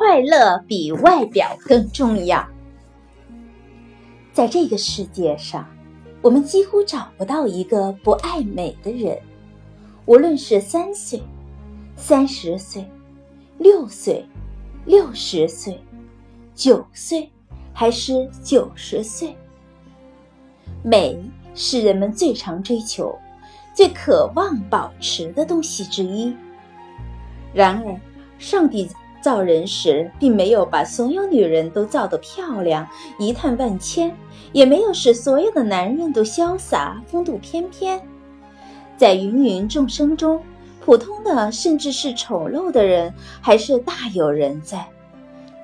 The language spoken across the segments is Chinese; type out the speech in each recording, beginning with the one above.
快乐比外表更重要。在这个世界上，我们几乎找不到一个不爱美的人，无论是三岁、三十岁、六岁、六十岁、九岁，还是九十岁。美是人们最常追求、最渴望保持的东西之一。然而，上帝造人时，并没有把所有女人都造得漂亮、仪态万千，也没有使所有的男人都潇洒、风度翩翩。在芸芸众生中，普通的甚至是丑陋的人还是大有人在。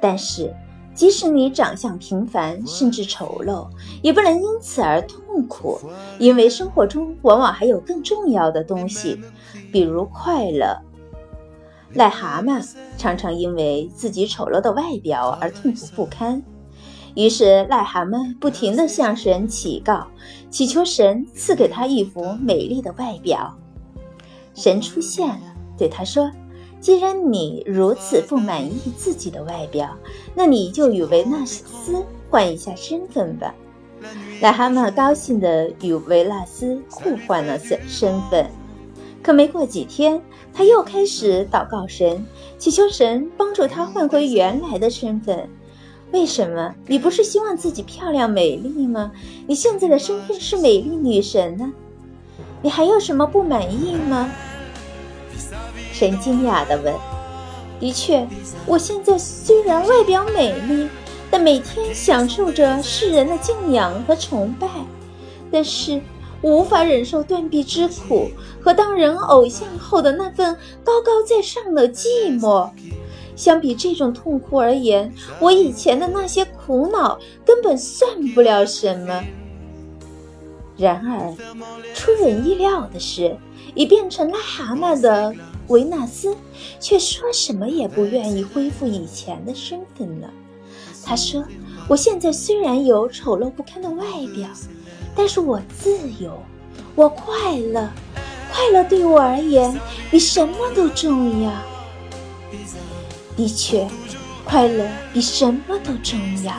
但是，即使你长相平凡，甚至丑陋，也不能因此而痛苦，因为生活中往往还有更重要的东西，比如快乐。癞蛤蟆常常因为自己丑陋的外表而痛苦不堪，于是癞蛤蟆不停地向神祈告，祈求神赐给他一副美丽的外表。神出现了，对他说。既然你如此不满意自己的外表，那你就与维纳斯换一下身份吧。癞蛤蟆高兴地与维纳斯互换了身身份。可没过几天，他又开始祷告神，祈求神帮助他换回原来的身份。为什么？你不是希望自己漂亮美丽吗？你现在的身份是美丽女神呢？你还有什么不满意吗？神惊讶地问：“的确，我现在虽然外表美丽，但每天享受着世人的敬仰和崇拜。但是，无法忍受断臂之苦和当人偶像后的那份高高在上的寂寞。相比这种痛苦而言，我以前的那些苦恼根本算不了什么。然而，出人意料的是，已变成癞蛤蟆的。”维纳斯却说什么也不愿意恢复以前的身份了。他说：“我现在虽然有丑陋不堪的外表，但是我自由，我快乐，快乐对我而言比什么都重要。的确，快乐比什么都重要。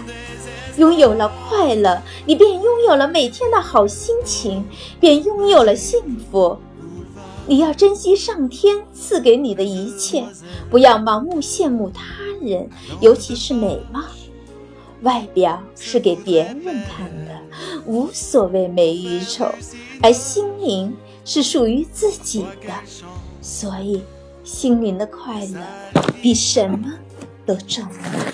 拥有了快乐，你便拥有了每天的好心情，便拥有了幸福。”你要珍惜上天赐给你的一切，不要盲目羡慕他人，尤其是美貌。外表是给别人看的，无所谓美与丑，而心灵是属于自己的，所以心灵的快乐比什么都重要。